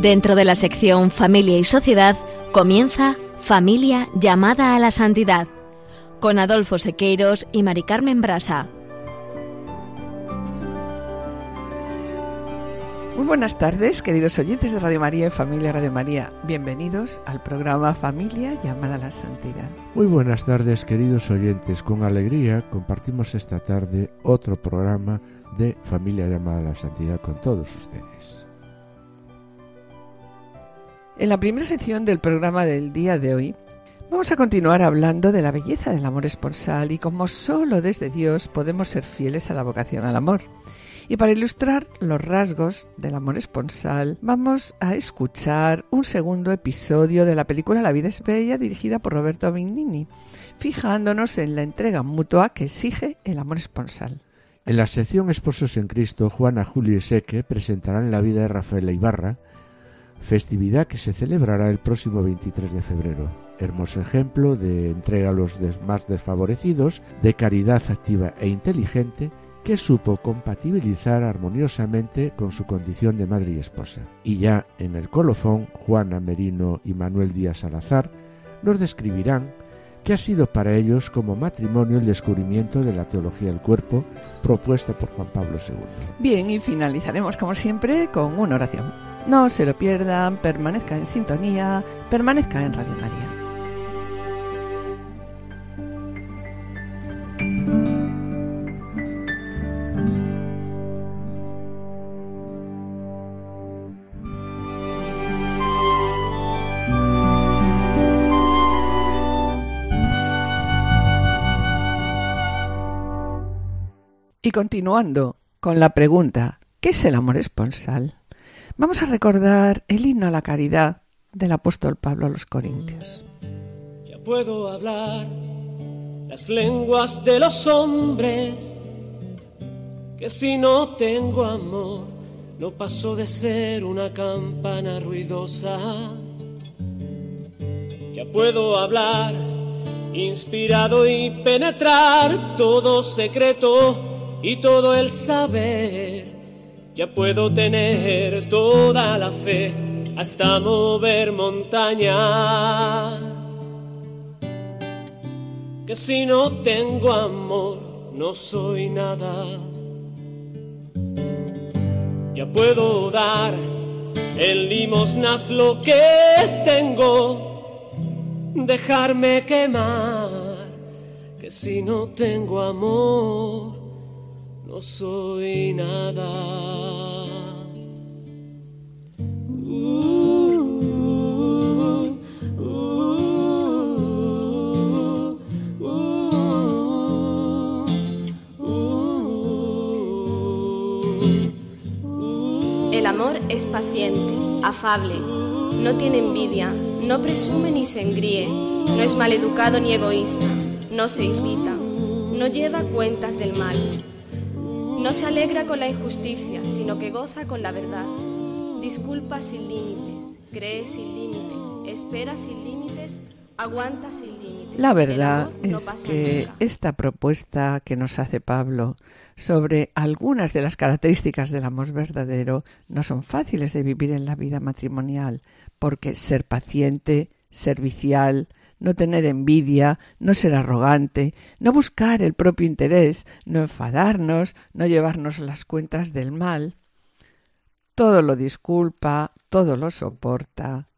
Dentro de la sección Familia y Sociedad comienza Familia llamada a la santidad con Adolfo Sequeiros y Mari Carmen Brasa. Muy buenas tardes, queridos oyentes de Radio María y Familia Radio María. Bienvenidos al programa Familia llamada a la Santidad. Muy buenas tardes, queridos oyentes. Con alegría compartimos esta tarde otro programa de Familia llamada a la Santidad con todos ustedes. En la primera sección del programa del día de hoy vamos a continuar hablando de la belleza del amor esponsal y cómo solo desde Dios podemos ser fieles a la vocación al amor. Y para ilustrar los rasgos del amor esponsal, vamos a escuchar un segundo episodio de la película La vida es bella dirigida por Roberto Benigni, fijándonos en la entrega mutua que exige el amor esponsal. En la sección Esposos en Cristo, Juana, Julio y Seque presentarán la vida de Rafael Ibarra, festividad que se celebrará el próximo 23 de febrero. Hermoso ejemplo de entrega a los más desfavorecidos, de caridad activa e inteligente, que supo compatibilizar armoniosamente con su condición de madre y esposa. Y ya en el colofón, Juana Merino y Manuel Díaz Salazar nos describirán que ha sido para ellos como matrimonio el descubrimiento de la teología del cuerpo propuesta por Juan Pablo II. Bien, y finalizaremos como siempre con una oración. No se lo pierdan, permanezca en sintonía, permanezca en Radio María. Y continuando con la pregunta, ¿qué es el amor esponsal? Vamos a recordar el himno a la caridad del apóstol Pablo a los Corintios. Ya puedo hablar las lenguas de los hombres, que si no tengo amor, no paso de ser una campana ruidosa. Ya puedo hablar inspirado y penetrar todo secreto y todo el saber. Ya puedo tener toda la fe hasta mover montaña. Que si no tengo amor, no soy nada. Ya puedo dar en limosnas lo que tengo, dejarme quemar. Que si no tengo amor, no soy nada. El amor es paciente, afable, no tiene envidia, no presume ni se engríe, no es maleducado ni egoísta, no se irrita, no lleva cuentas del mal no se alegra con la injusticia, sino que goza con la verdad. Disculpa sin límites, cree sin límites, espera sin límites, aguanta sin límites. La verdad es que esta propuesta que nos hace Pablo sobre algunas de las características del amor verdadero no son fáciles de vivir en la vida matrimonial, porque ser paciente, servicial, no tener envidia, no ser arrogante, no buscar el propio interés, no enfadarnos, no llevarnos las cuentas del mal. Todo lo disculpa, todo lo soporta.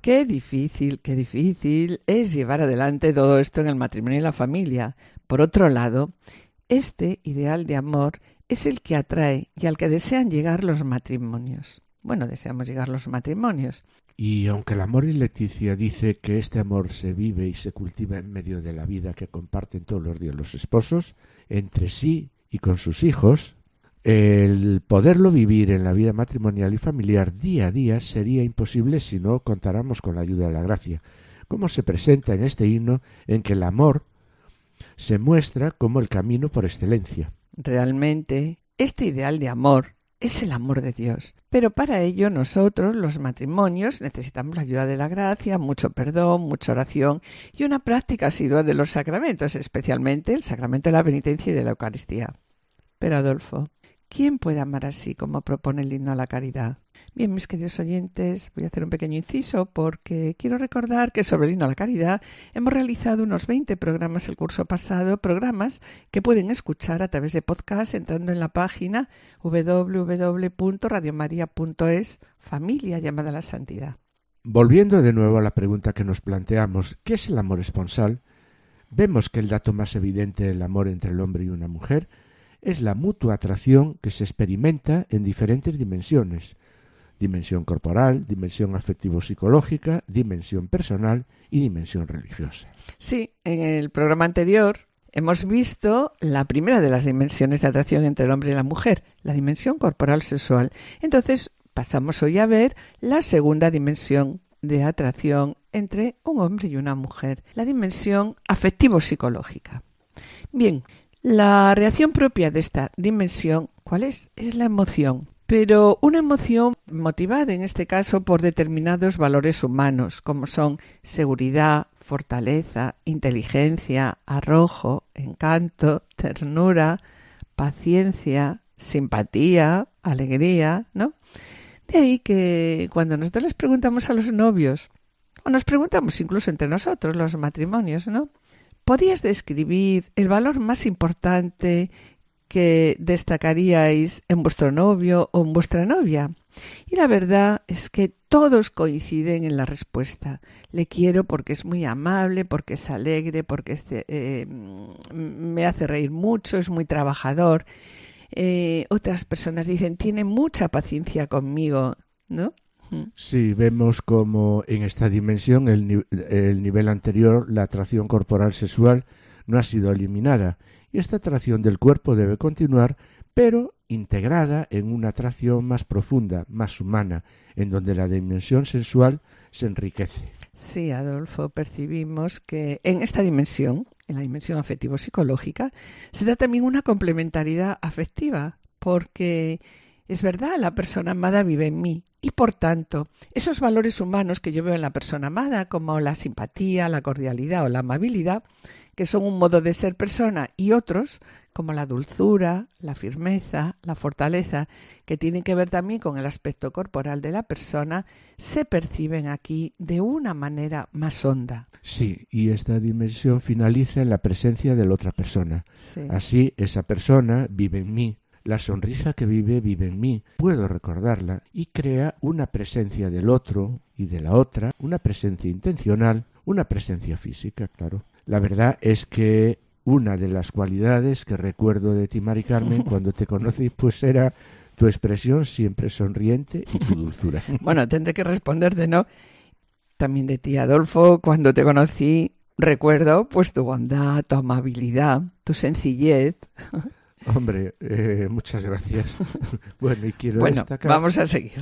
Qué difícil, qué difícil es llevar adelante todo esto en el matrimonio y la familia. Por otro lado, este ideal de amor es el que atrae y al que desean llegar los matrimonios. Bueno, deseamos llegar los matrimonios. Y aunque el amor y Leticia dice que este amor se vive y se cultiva en medio de la vida que comparten todos los días los esposos, entre sí y con sus hijos, el poderlo vivir en la vida matrimonial y familiar día a día sería imposible si no contáramos con la ayuda de la gracia, como se presenta en este himno en que el amor se muestra como el camino por excelencia. Realmente, este ideal de amor es el amor de Dios. Pero para ello nosotros, los matrimonios, necesitamos la ayuda de la gracia, mucho perdón, mucha oración y una práctica asidua de los sacramentos, especialmente el sacramento de la penitencia y de la Eucaristía. Pero Adolfo, ¿Quién puede amar así como propone el himno a la caridad? Bien, mis queridos oyentes, voy a hacer un pequeño inciso porque quiero recordar que sobre el himno a la caridad hemos realizado unos 20 programas el curso pasado, programas que pueden escuchar a través de podcast entrando en la página www.radiomaria.es, familia llamada a la santidad. Volviendo de nuevo a la pregunta que nos planteamos, ¿qué es el amor esponsal? Vemos que el dato más evidente del amor entre el hombre y una mujer es la mutua atracción que se experimenta en diferentes dimensiones dimensión corporal, dimensión afectivo-psicológica, dimensión personal y dimensión religiosa. Sí, en el programa anterior hemos visto la primera de las dimensiones de atracción entre el hombre y la mujer, la dimensión corporal sexual. Entonces pasamos hoy a ver la segunda dimensión de atracción entre un hombre y una mujer, la dimensión afectivo-psicológica. Bien, la reacción propia de esta dimensión, ¿cuál es? Es la emoción. Pero una emoción motivada en este caso por determinados valores humanos, como son seguridad, fortaleza, inteligencia, arrojo, encanto, ternura, paciencia, simpatía, alegría, ¿no? De ahí que cuando nosotros les preguntamos a los novios, o nos preguntamos incluso entre nosotros, los matrimonios, ¿no? ¿Podrías describir el valor más importante que destacaríais en vuestro novio o en vuestra novia? Y la verdad es que todos coinciden en la respuesta. Le quiero porque es muy amable, porque es alegre, porque eh, me hace reír mucho, es muy trabajador. Eh, otras personas dicen, tiene mucha paciencia conmigo, ¿no? Sí, vemos como en esta dimensión el, el nivel anterior, la atracción corporal sexual, no ha sido eliminada y esta atracción del cuerpo debe continuar, pero integrada en una atracción más profunda, más humana, en donde la dimensión sensual se enriquece. Sí, Adolfo, percibimos que en esta dimensión, en la dimensión afectivo-psicológica, se da también una complementariedad afectiva, porque es verdad, la persona amada vive en mí y por tanto, esos valores humanos que yo veo en la persona amada, como la simpatía, la cordialidad o la amabilidad, que son un modo de ser persona, y otros, como la dulzura, la firmeza, la fortaleza, que tienen que ver también con el aspecto corporal de la persona, se perciben aquí de una manera más honda. Sí, y esta dimensión finaliza en la presencia de la otra persona. Así, esa persona vive en mí, la sonrisa que vive vive en mí, puedo recordarla y crea una presencia del otro y de la otra, una presencia intencional, una presencia física, claro. La verdad es que una de las cualidades que recuerdo de ti, Mari Carmen, cuando te conocí, pues era tu expresión siempre sonriente y tu dulzura. bueno, tendré que responder de no. También de ti, Adolfo, cuando te conocí, recuerdo pues tu bondad, tu amabilidad, tu sencillez. Hombre, eh, muchas gracias. bueno, y quiero bueno, destacar. Vamos a seguir.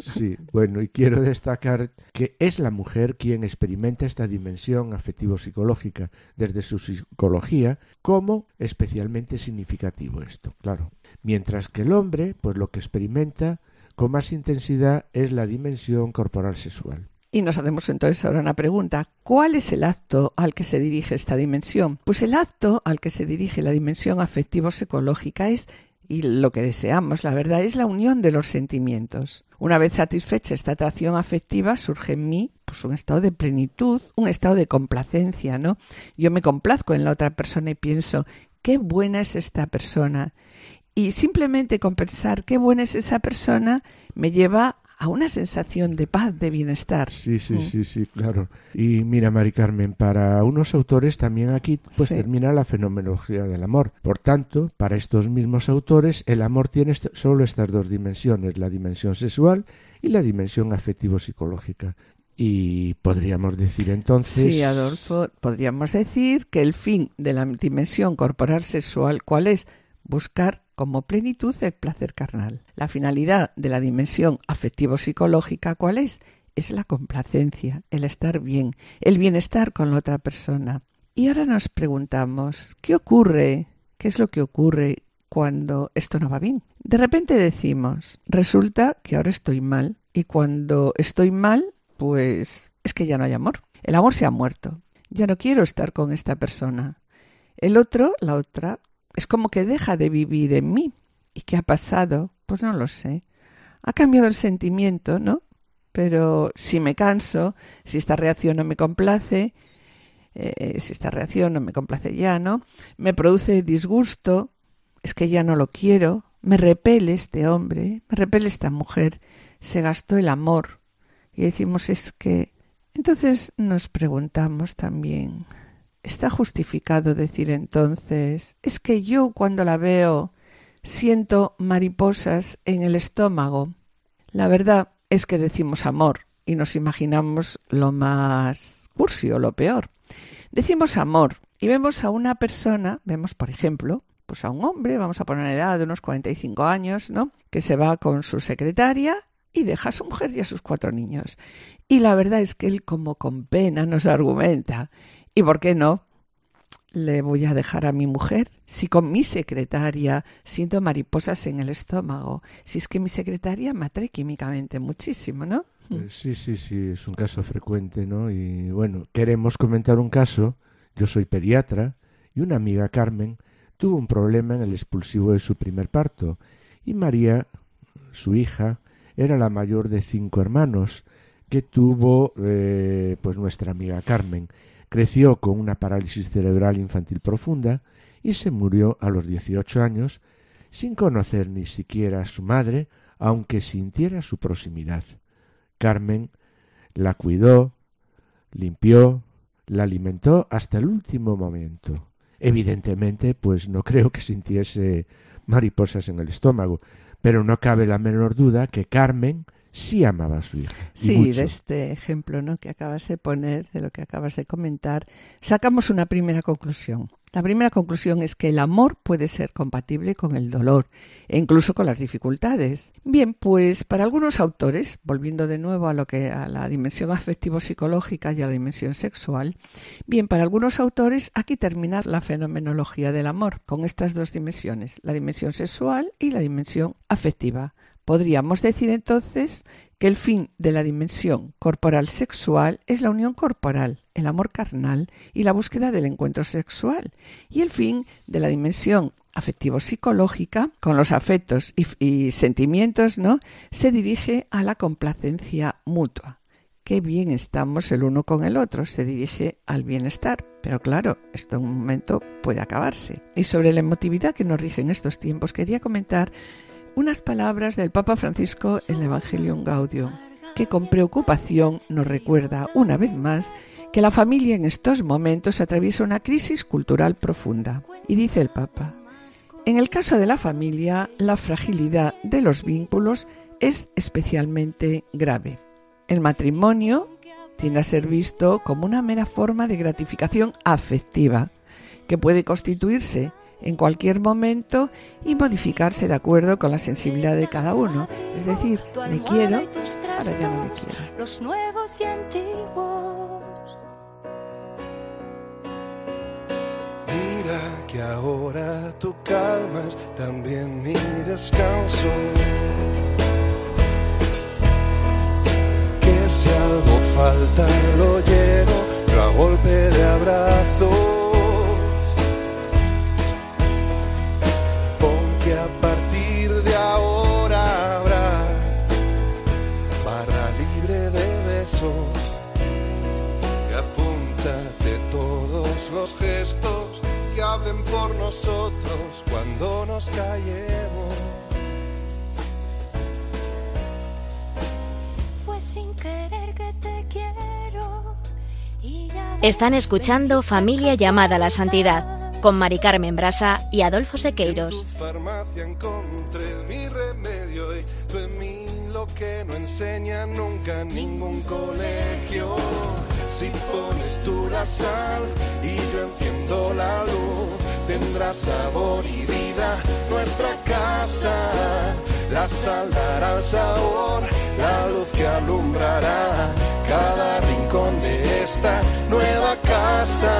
sí, bueno, y quiero destacar que es la mujer quien experimenta esta dimensión afectivo-psicológica desde su psicología como especialmente significativo esto, claro. Mientras que el hombre, pues lo que experimenta con más intensidad es la dimensión corporal sexual. Y nos hacemos entonces ahora una pregunta. ¿Cuál es el acto al que se dirige esta dimensión? Pues el acto al que se dirige la dimensión afectivo-psicológica es, y lo que deseamos, la verdad, es la unión de los sentimientos. Una vez satisfecha esta atracción afectiva, surge en mí pues, un estado de plenitud, un estado de complacencia, ¿no? Yo me complazco en la otra persona y pienso, qué buena es esta persona. Y simplemente con pensar qué buena es esa persona me lleva a una sensación de paz, de bienestar. Sí, sí, mm. sí, sí, claro. Y mira, Mari Carmen, para unos autores también aquí pues termina la fenomenología del amor. Por tanto, para estos mismos autores, el amor tiene solo estas dos dimensiones, la dimensión sexual y la dimensión afectivo-psicológica. Y podríamos decir entonces. Sí, Adolfo, podríamos decir que el fin de la dimensión corporal sexual, ¿cuál es? Buscar como plenitud el placer carnal. La finalidad de la dimensión afectivo-psicológica, ¿cuál es? Es la complacencia, el estar bien, el bienestar con la otra persona. Y ahora nos preguntamos, ¿qué ocurre? ¿Qué es lo que ocurre cuando esto no va bien? De repente decimos, resulta que ahora estoy mal y cuando estoy mal, pues es que ya no hay amor. El amor se ha muerto. Ya no quiero estar con esta persona. El otro, la otra, es como que deja de vivir en mí. ¿Y qué ha pasado? Pues no lo sé. Ha cambiado el sentimiento, ¿no? Pero si me canso, si esta reacción no me complace, eh, si esta reacción no me complace ya, ¿no? Me produce disgusto, es que ya no lo quiero, me repele este hombre, me repele esta mujer, se gastó el amor. Y decimos es que... Entonces nos preguntamos también, ¿está justificado decir entonces, es que yo cuando la veo siento mariposas en el estómago? La verdad es que decimos amor y nos imaginamos lo más cursi o lo peor. Decimos amor y vemos a una persona, vemos por ejemplo, pues a un hombre, vamos a poner una edad de unos 45 años, ¿no? Que se va con su secretaria y deja a su mujer y a sus cuatro niños. Y la verdad es que él como con pena nos argumenta. ¿Y por qué no? Le voy a dejar a mi mujer si con mi secretaria siento mariposas en el estómago. Si es que mi secretaria me químicamente muchísimo, ¿no? Eh, sí, sí, sí, es un caso frecuente, ¿no? Y bueno, queremos comentar un caso. Yo soy pediatra y una amiga Carmen tuvo un problema en el expulsivo de su primer parto y María, su hija, era la mayor de cinco hermanos que tuvo eh, pues nuestra amiga Carmen. Creció con una parálisis cerebral infantil profunda y se murió a los 18 años sin conocer ni siquiera a su madre, aunque sintiera su proximidad. Carmen la cuidó, limpió, la alimentó hasta el último momento. Evidentemente, pues no creo que sintiese mariposas en el estómago, pero no cabe la menor duda que Carmen sí amaba a su hija. Sí, de este ejemplo ¿no? que acabas de poner, de lo que acabas de comentar, sacamos una primera conclusión. La primera conclusión es que el amor puede ser compatible con el dolor e incluso con las dificultades. Bien, pues para algunos autores, volviendo de nuevo a lo que a la dimensión afectivo-psicológica y a la dimensión sexual, bien, para algunos autores aquí termina la fenomenología del amor con estas dos dimensiones, la dimensión sexual y la dimensión afectiva. Podríamos decir entonces que el fin de la dimensión corporal sexual es la unión corporal, el amor carnal y la búsqueda del encuentro sexual, y el fin de la dimensión afectivo-psicológica, con los afectos y, sentimientos, ¿no? se dirige a la complacencia mutua. Qué bien estamos el uno con el otro, se dirige al bienestar. Pero claro, esto en un momento puede acabarse. Y sobre la emotividad que nos rige en estos tiempos, quería comentar unas palabras del Papa Francisco en el Evangelium Gaudium, que con preocupación nos recuerda una vez más que la familia en estos momentos atraviesa una crisis cultural profunda. Y dice el Papa, en el caso de la familia, la fragilidad de los vínculos es especialmente grave. El matrimonio tiende a ser visto como una mera forma de gratificación afectiva, que puede constituirse en cualquier momento y modificarse de acuerdo con la sensibilidad de cada uno. Es decir, me quiero, ahora ya no me quiero. Los nuevos y antiguos. Mira que ahora tú calmas también mi descanso. Que si algo falta lo lleno, yo a golpe de abrazo. Por nosotros cuando nos callemos. Fue sin querer que te quiero. Están escuchando Familia llamada a la Santidad con Mari Carmen Brasa y Adolfo Sequeiros. En tu farmacia encontré mi remedio y tú en mí lo que no enseña nunca ningún colegio. Si pones tú la sal y yo enciendo la luz, tendrá sabor y vida nuestra casa. La sal dará el sabor, la luz que alumbrará cada rincón de esta nueva casa.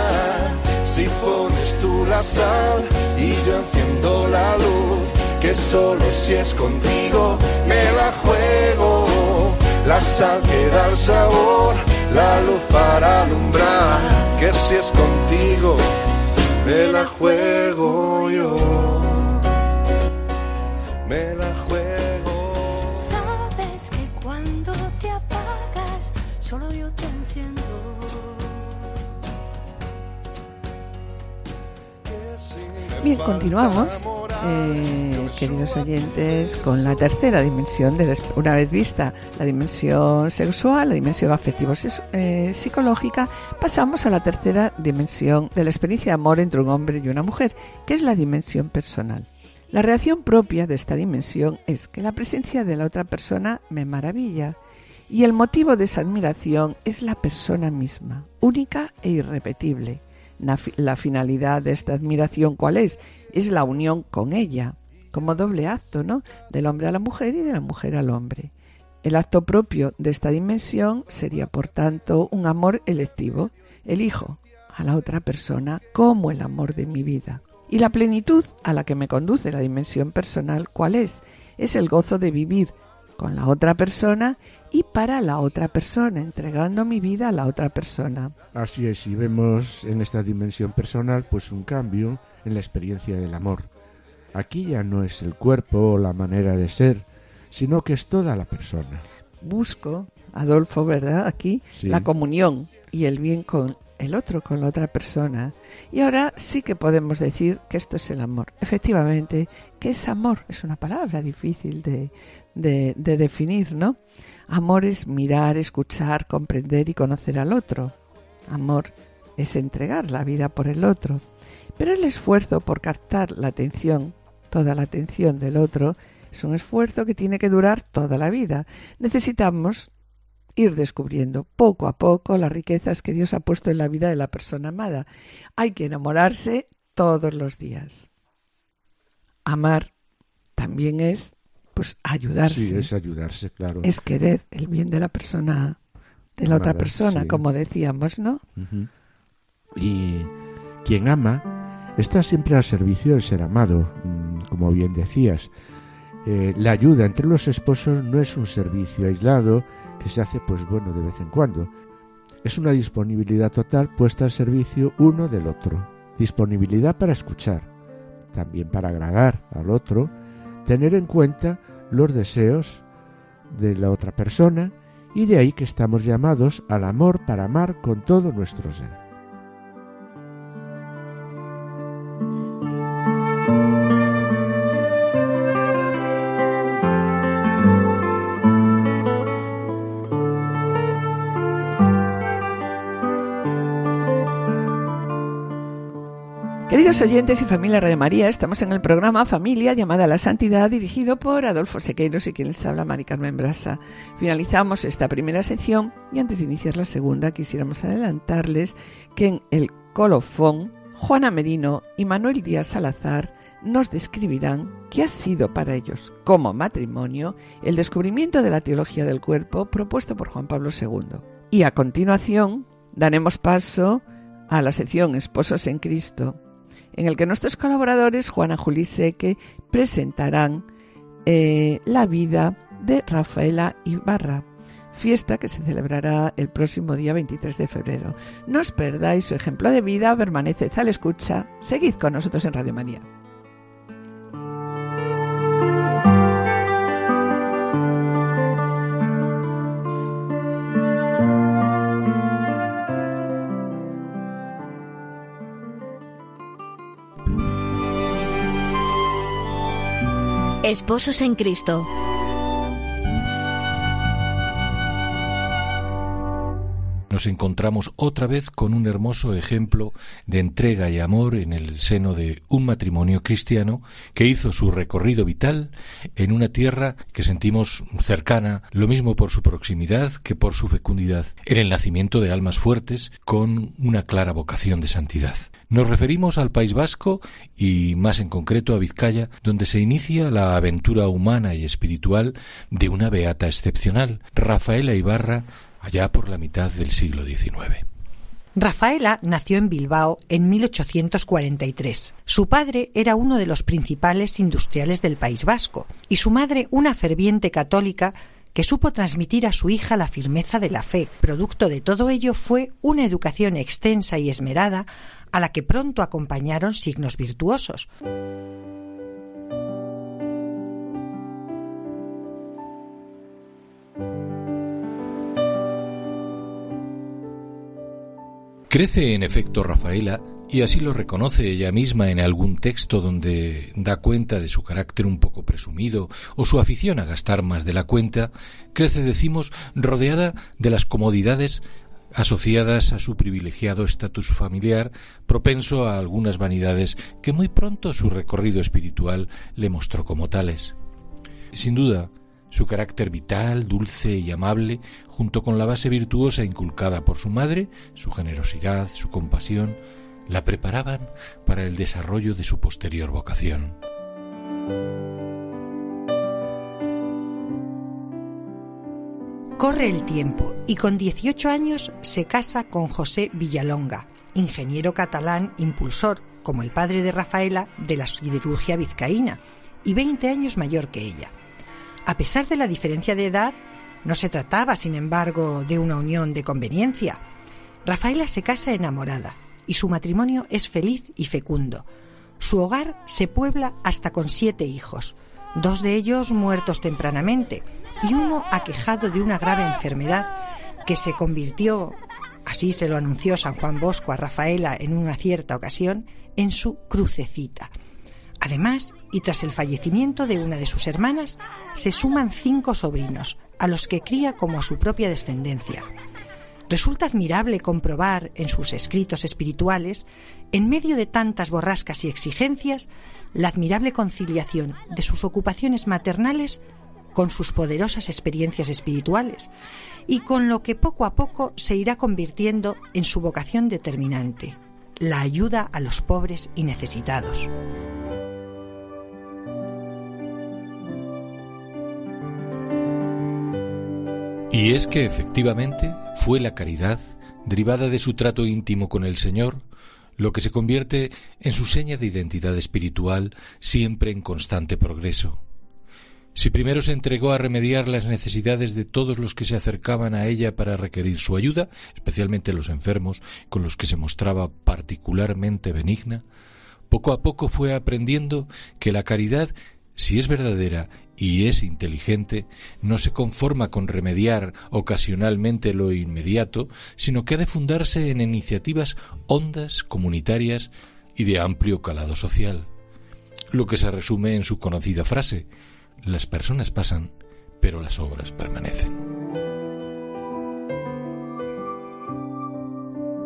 Si pones tú la sal y yo enciendo la luz, que solo si es contigo me la juego. La sal que da el sabor la luz para alumbrar, que si es contigo me la juego yo. Me la juego. Sabes que cuando te apagas, solo yo te enciendo. Bien, continuamos, eh, queridos oyentes, con la tercera dimensión, de una vez vista la dimensión sexual, la dimensión afectivo-psicológica, eh, pasamos a la tercera dimensión de la experiencia de amor entre un hombre y una mujer, que es la dimensión personal. La reacción propia de esta dimensión es que la presencia de la otra persona me maravilla y el motivo de esa admiración es la persona misma, única e irrepetible la finalidad de esta admiración, ¿cuál es? Es la unión con ella, como doble acto, ¿no? Del hombre a la mujer y de la mujer al hombre. El acto propio de esta dimensión sería, por tanto, un amor electivo. Elijo a la otra persona como el amor de mi vida. Y la plenitud a la que me conduce la dimensión personal, ¿cuál es? Es el gozo de vivir con la otra persona y para la otra persona, entregando mi vida a la otra persona. Así es, y vemos en esta dimensión personal pues un cambio en la experiencia del amor. Aquí ya no es el cuerpo o la manera de ser, sino que es toda la persona. Busco, Adolfo, ¿verdad? Aquí la comunión y el bien con el otro, con la otra persona. Y ahora sí que podemos decir que esto es el amor. Efectivamente, ¿qué es amor? Es una palabra difícil de, de, definir, ¿no? Amor es mirar, escuchar, comprender y conocer al otro. Amor es entregar la vida por el otro. Pero el esfuerzo por captar la atención, toda la atención del otro, es un esfuerzo que tiene que durar toda la vida. Necesitamos ir descubriendo poco a poco las riquezas que Dios ha puesto en la vida de la persona amada. Hay que enamorarse todos los días. Amar también es pues ayudarse. Sí, es ayudarse, claro. Es querer el bien de la persona, de la otra persona, como decíamos, ¿no? Y quien ama está siempre al servicio del ser amado, mm, como bien decías. Eh, la ayuda entre los esposos no es un servicio aislado que se hace, pues bueno, de vez en cuando. Es una disponibilidad total puesta al servicio uno del otro. Disponibilidad para escuchar, también para agradar al otro, tener en cuenta los deseos de la otra persona y de ahí que estamos llamados al amor para amar con todo nuestro ser. Queridos oyentes y familia Radio María, estamos en el programa Familia llamada a la Santidad, dirigido por Adolfo Sequeiros y quien les habla, Mari Carmen Brasa. Finalizamos esta primera sección y antes de iniciar la segunda, quisiéramos adelantarles que en el colofón, Juana Merino y Manuel Díaz Salazar nos describirán qué ha sido para ellos, como matrimonio, el descubrimiento de la teología del cuerpo propuesto por Juan Pablo II. Y a continuación, daremos paso a la sección Esposos en Cristo, en el que nuestros colaboradores, Juana Juli Seque, presentarán eh, la vida de Rafaela Ibarra, fiesta que se celebrará el próximo día 23 de febrero. No os perdáis su ejemplo de vida, permaneced a la escucha, seguid con nosotros en Radio María. Esposos en Cristo. Nos encontramos otra vez con un hermoso ejemplo de entrega y amor en el seno de un matrimonio cristiano que hizo su recorrido vital en una tierra que sentimos cercana, lo mismo por su proximidad que por su fecundidad, en el nacimiento de almas fuertes con una clara vocación de santidad. Nos referimos al País Vasco y más en concreto a Vizcaya, donde se inicia la aventura humana y espiritual de una beata excepcional, Rafaela Ibarra, allá por la mitad del siglo XIX. Rafaela nació en Bilbao en 1843. Su padre era uno de los principales industriales del País Vasco y su madre una ferviente católica que supo transmitir a su hija la firmeza de la fe. Producto de todo ello fue una educación extensa y esmerada a la que pronto acompañaron signos virtuosos. Crece en efecto Rafaela y así lo reconoce ella misma en algún texto donde da cuenta de su carácter un poco presumido o su afición a gastar más de la cuenta, crece, decimos, rodeada de las comodidades asociadas a su privilegiado estatus familiar, propenso a algunas vanidades que muy pronto su recorrido espiritual le mostró como tales. Sin duda, su carácter vital, dulce y amable, junto con la base virtuosa inculcada por su madre, su generosidad, su compasión, la preparaban para el desarrollo de su posterior vocación. Corre el tiempo y con 18 años se casa con José Villalonga, ingeniero catalán impulsor, como el padre de Rafaela, de la siderurgia vizcaína, y 20 años mayor que ella. A pesar de la diferencia de edad, no se trataba, sin embargo, de una unión de conveniencia. Rafaela se casa enamorada y su matrimonio es feliz y fecundo. Su hogar se puebla hasta con siete hijos, dos de ellos muertos tempranamente y uno aquejado de una grave enfermedad que se convirtió, así se lo anunció San Juan Bosco a Rafaela en una cierta ocasión, en su crucecita. Además, y tras el fallecimiento de una de sus hermanas, se suman cinco sobrinos, a los que cría como a su propia descendencia. Resulta admirable comprobar en sus escritos espirituales, en medio de tantas borrascas y exigencias, la admirable conciliación de sus ocupaciones maternales con sus poderosas experiencias espirituales y con lo que poco a poco se irá convirtiendo en su vocación determinante, la ayuda a los pobres y necesitados. Y es que efectivamente fue la caridad, derivada de su trato íntimo con el Señor, lo que se convierte en su seña de identidad espiritual siempre en constante progreso. Si primero se entregó a remediar las necesidades de todos los que se acercaban a ella para requerir su ayuda, especialmente los enfermos, con los que se mostraba particularmente benigna, poco a poco fue aprendiendo que la caridad, si es verdadera y es inteligente, no se conforma con remediar ocasionalmente lo inmediato, sino que ha de fundarse en iniciativas hondas, comunitarias y de amplio calado social. Lo que se resume en su conocida frase, las personas pasan, pero las obras permanecen.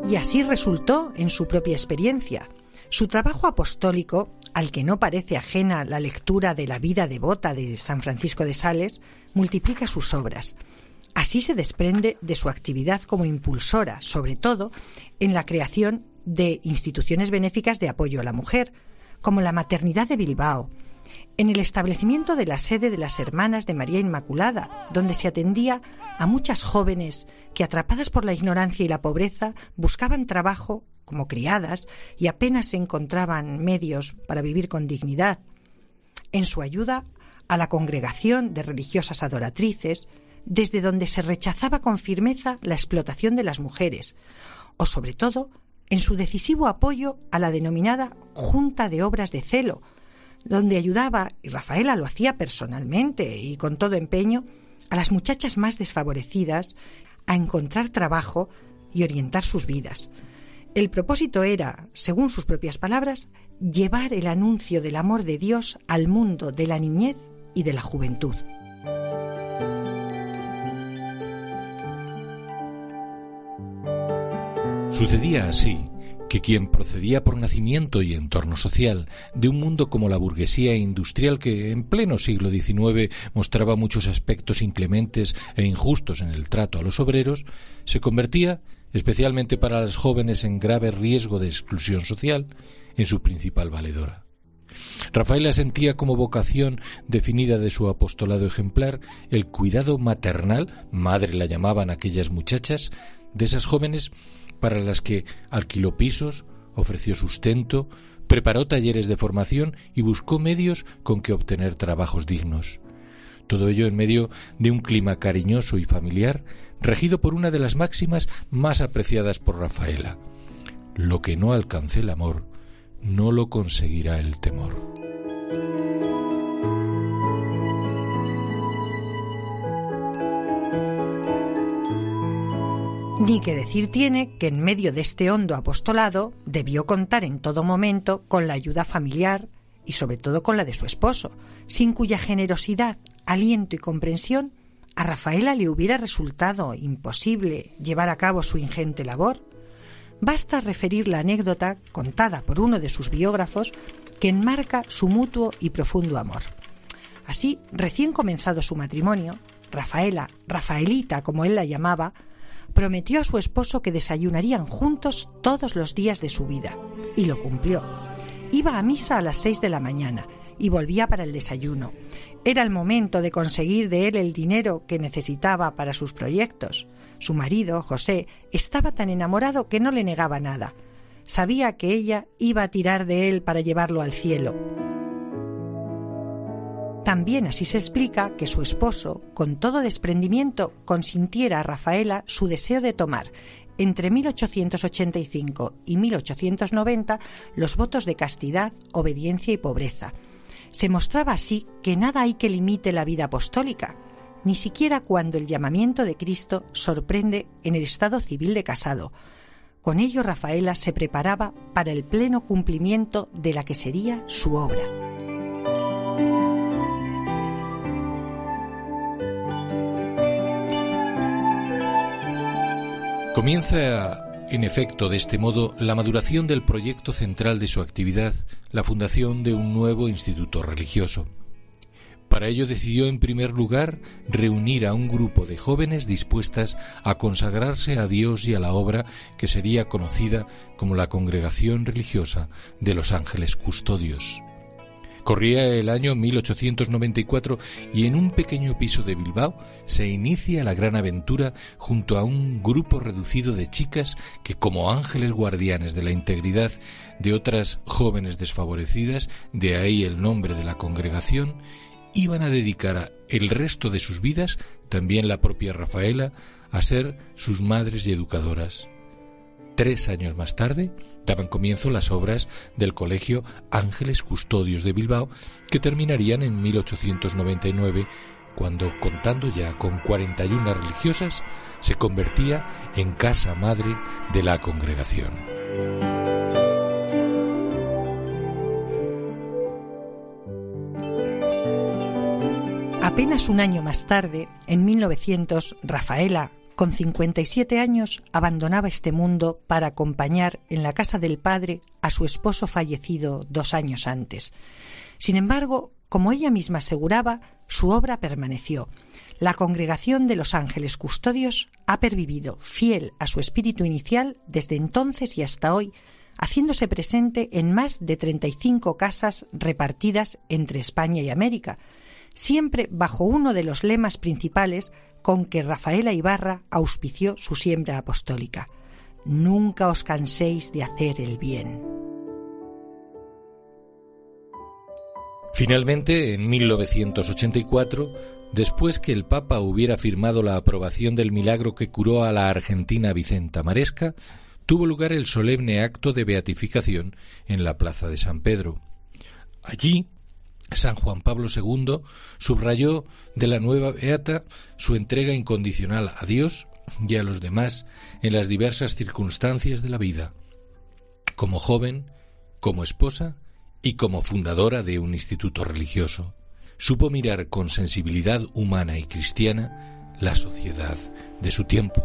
Y así resultó en su propia experiencia. Su trabajo apostólico, al que no parece ajena la lectura de la vida devota de San Francisco de Sales, multiplica sus obras. Así se desprende de su actividad como impulsora, sobre todo en la creación de instituciones benéficas de apoyo a la mujer, como la Maternidad de Bilbao, en el establecimiento de la sede de las Hermanas de María Inmaculada, donde se atendía a muchas jóvenes que, atrapadas por la ignorancia y la pobreza, buscaban trabajo como criadas y apenas se encontraban medios para vivir con dignidad, en su ayuda a la congregación de religiosas adoratrices, desde donde se rechazaba con firmeza la explotación de las mujeres, o sobre todo en su decisivo apoyo a la denominada Junta de Obras de Celo, donde ayudaba, y Rafaela lo hacía personalmente y con todo empeño, a las muchachas más desfavorecidas a encontrar trabajo y orientar sus vidas, el propósito era, según sus propias palabras, llevar el anuncio del amor de Dios al mundo de la niñez y de la juventud. Sucedía así que quien procedía por nacimiento y entorno social de un mundo como la burguesía industrial que en pleno siglo XIX mostraba muchos aspectos inclementes e injustos en el trato a los obreros, se convertía especialmente para las jóvenes en grave riesgo de exclusión social, en su principal valedora. Rafaela sentía como vocación definida de su apostolado ejemplar el cuidado maternal, madre la llamaban aquellas muchachas, de esas jóvenes para las que alquiló pisos, ofreció sustento, preparó talleres de formación y buscó medios con que obtener trabajos dignos. Todo ello en medio de un clima cariñoso y familiar regido por una de las máximas más apreciadas por Rafaela. Lo que no alcance el amor, no lo conseguirá el temor. Ni que decir tiene que en medio de este hondo apostolado debió contar en todo momento con la ayuda familiar y sobre todo con la de su esposo, sin cuya generosidad, aliento y comprensión a Rafaela le hubiera resultado imposible llevar a cabo su ingente labor. Basta referir la anécdota contada por uno de sus biógrafos que enmarca su mutuo y profundo amor. Así, recién comenzado su matrimonio, Rafaela, Rafaelita como él la llamaba, prometió a su esposo que desayunarían juntos todos los días de su vida, y lo cumplió. Iba a misa a las seis de la mañana y volvía para el desayuno. Era el momento de conseguir de él el dinero que necesitaba para sus proyectos. Su marido, José, estaba tan enamorado que no le negaba nada. Sabía que ella iba a tirar de él para llevarlo al cielo. También así se explica que su esposo, con todo desprendimiento, consintiera a Rafaela su deseo de tomar, entre 1885 y 1890, los votos de castidad, obediencia y pobreza. Se mostraba así que nada hay que limite la vida apostólica, ni siquiera cuando el llamamiento de Cristo sorprende en el estado civil de casado. Con ello Rafaela se preparaba para el pleno cumplimiento de la que sería su obra. Comienza, en efecto, de este modo, la maduración del proyecto central de su actividad, la fundación de un nuevo instituto religioso. Para ello decidió, en primer lugar, reunir a un grupo de jóvenes dispuestas a consagrarse a Dios y a la obra que sería conocida como la Congregación Religiosa de los Ángeles Custodios. Corría el año 1894 y en un pequeño piso de Bilbao se inicia la gran aventura junto a un grupo reducido de chicas que como ángeles guardianes de la integridad de otras jóvenes desfavorecidas, de ahí el nombre de la congregación, iban a dedicar el resto de sus vidas, también la propia Rafaela, a ser sus madres y educadoras. Tres años más tarde, daban comienzo las obras del Colegio Ángeles Custodios de Bilbao, que terminarían en 1899, cuando, contando ya con 41 religiosas, se convertía en casa madre de la congregación. Apenas un año más tarde, en 1900, Rafaela, con 57 años abandonaba este mundo para acompañar en la casa del padre a su esposo fallecido dos años antes. Sin embargo, como ella misma aseguraba, su obra permaneció. La congregación de los ángeles custodios ha pervivido fiel a su espíritu inicial desde entonces y hasta hoy, haciéndose presente en más de 35 casas repartidas entre España y América, siempre bajo uno de los lemas principales con que Rafaela Ibarra auspició su siembra apostólica. Nunca os canséis de hacer el bien. Finalmente, en 1984, después que el Papa hubiera firmado la aprobación del milagro que curó a la argentina Vicenta Maresca, tuvo lugar el solemne acto de beatificación en la Plaza de San Pedro. Allí, San Juan Pablo II subrayó de la nueva beata su entrega incondicional a Dios y a los demás en las diversas circunstancias de la vida, como joven, como esposa y como fundadora de un instituto religioso. Supo mirar con sensibilidad humana y cristiana la sociedad de su tiempo.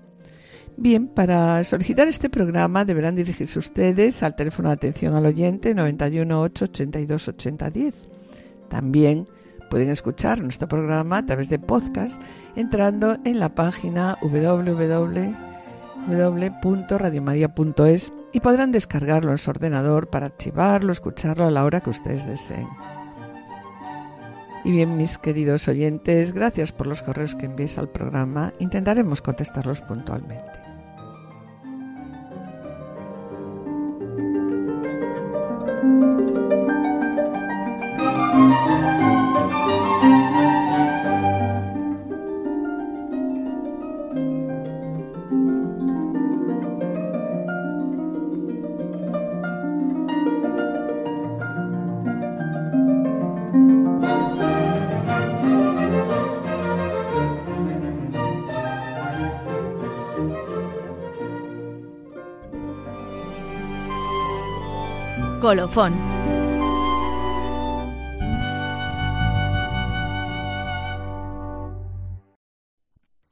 Bien, para solicitar este programa deberán dirigirse ustedes al teléfono de atención al oyente 91 8 82 80 10. También pueden escuchar nuestro programa a través de podcast entrando en la página www.radiomaria.es y podrán descargarlo en su ordenador para archivarlo, escucharlo a la hora que ustedes deseen. Y bien, mis queridos oyentes, gracias por los correos que envíes al programa. Intentaremos contestarlos puntualmente. Colofón.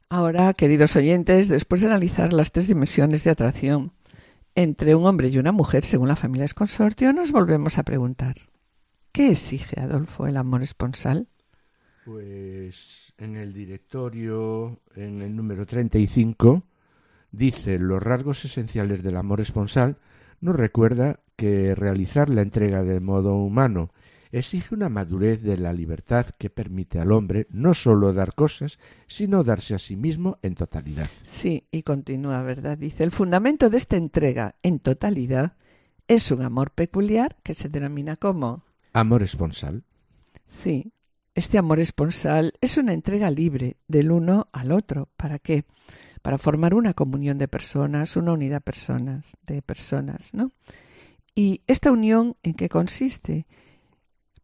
Ahora, queridos oyentes, después de analizar las tres dimensiones de atracción entre un hombre y una mujer según la familia es consortio, nos volvemos a preguntar, ¿qué exige, Adolfo, el amor esponsal? Pues en el directorio, en el número 35, dice los rasgos esenciales del amor esponsal, nos recuerda que realizar la entrega de modo humano exige una madurez de la libertad que permite al hombre no sólo dar cosas, sino darse a sí mismo en totalidad. Sí, y continúa, ¿verdad? Dice, el fundamento de esta entrega en totalidad es un amor peculiar que se denomina como amor esponsal. Sí, este amor esponsal es una entrega libre del uno al otro. ¿Para qué? Para formar una comunión de personas, una unidad personas, de personas, ¿no? ¿Y esta unión en qué consiste?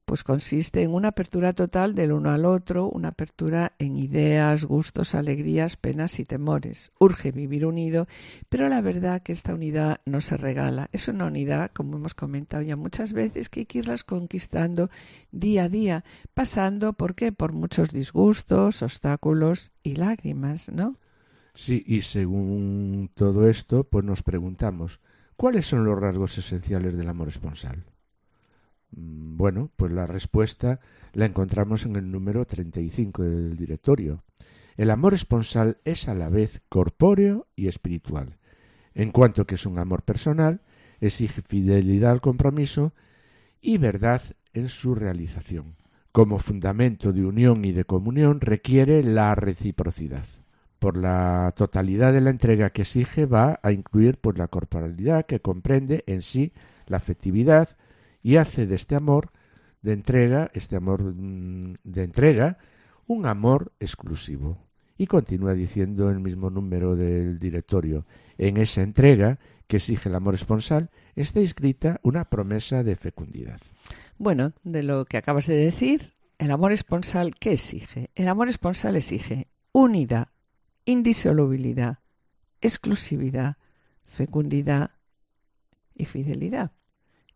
Pues consiste en una apertura total del uno al otro, una apertura en ideas, gustos, alegrías, penas y temores. Urge vivir unido, pero la verdad que esta unidad no se regala. Es una unidad, como hemos comentado ya muchas veces, que hay que irlas conquistando día a día, pasando, ¿por qué? Por muchos disgustos, obstáculos y lágrimas, ¿no? Sí, y según todo esto, pues nos preguntamos, ¿Cuáles son los rasgos esenciales del amor esponsal? Mm, bueno, pues la respuesta la encontramos en el número 35 del directorio. El amor esponsal es a la vez corpóreo y espiritual. En cuanto que es un amor personal, exige fidelidad al compromiso y verdad en su realización. Como fundamento de unión y de comunión requiere la reciprocidad por la totalidad de la entrega que exige va a incluir pues la corporalidad que comprende en sí la afectividad y hace de este amor de entrega, este amor mm, de entrega, un amor exclusivo. Y continúa diciendo el mismo número del directorio, en esa entrega que exige el amor esponsal está inscrita una promesa de fecundidad. Bueno, de lo que acabas de decir, el amor esponsal, ¿qué exige? El amor esponsal exige unidad, indisolubilidad, exclusividad, fecundidad y fidelidad.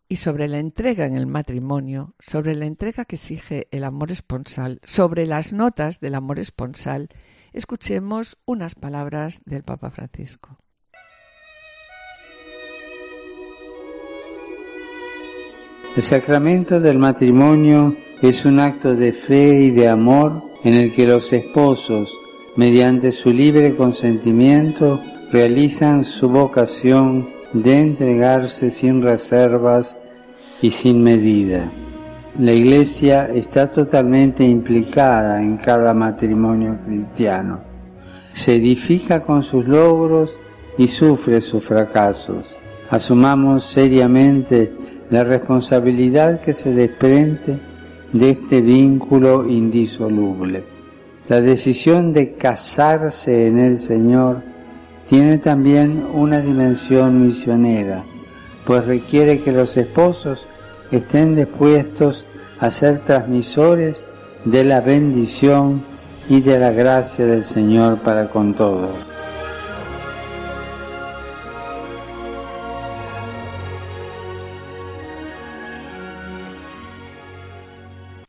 Y sobre la entrega en el matrimonio, sobre la entrega que exige el amor esponsal, sobre las notas del amor esponsal, escuchemos unas palabras del Papa Francisco. El sacramento del matrimonio es un acto de fe y de amor en el que los esposos mediante su libre consentimiento, realizan su vocación de entregarse sin reservas y sin medida. La Iglesia está totalmente implicada en cada matrimonio cristiano. Se edifica con sus logros y sufre sus fracasos. Asumamos seriamente la responsabilidad que se desprende de este vínculo indisoluble. La decisión de casarse en el Señor tiene también una dimensión misionera, pues requiere que los esposos estén dispuestos a ser transmisores de la bendición y de la gracia del Señor para con todos.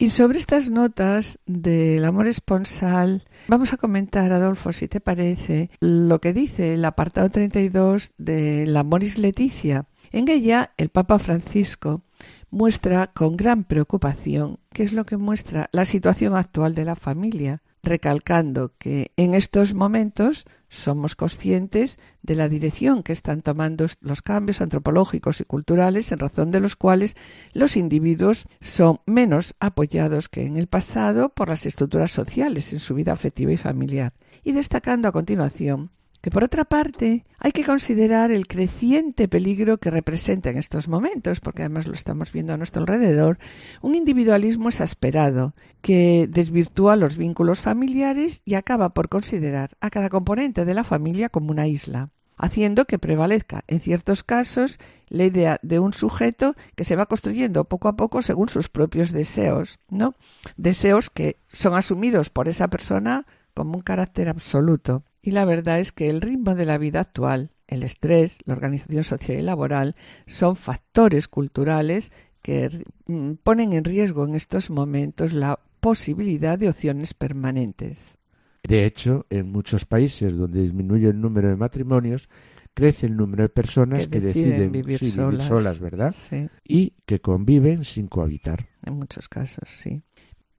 Y sobre estas notas del amor esponsal, vamos a comentar, Adolfo, si te parece, lo que dice el apartado 32 de la Moris Leticia. En ella, el Papa Francisco muestra con gran preocupación qué es lo que muestra la situación actual de la familia, recalcando que en estos momentos somos conscientes de la dirección que están tomando los cambios antropológicos y culturales en razón de los cuales los individuos son menos apoyados que en el pasado por las estructuras sociales en su vida afectiva y familiar. Y destacando a continuación que por otra parte hay que considerar el creciente peligro que representa en estos momentos, porque además lo estamos viendo a nuestro alrededor, un individualismo exasperado que desvirtúa los vínculos familiares y acaba por considerar a cada componente de la familia como una isla haciendo que prevalezca en ciertos casos la idea de un sujeto que se va construyendo poco a poco según sus propios deseos, ¿no? Deseos que son asumidos por esa persona como un carácter absoluto. Y la verdad es que el ritmo de la vida actual, el estrés, la organización social y laboral son factores culturales que mm, ponen en riesgo en estos momentos la posibilidad de opciones permanentes. De hecho, en muchos países donde disminuye el número de matrimonios, crece el número de personas que, deciden, vivir, solas. ¿verdad? Sí. Y que conviven sin cohabitar. En muchos casos, sí.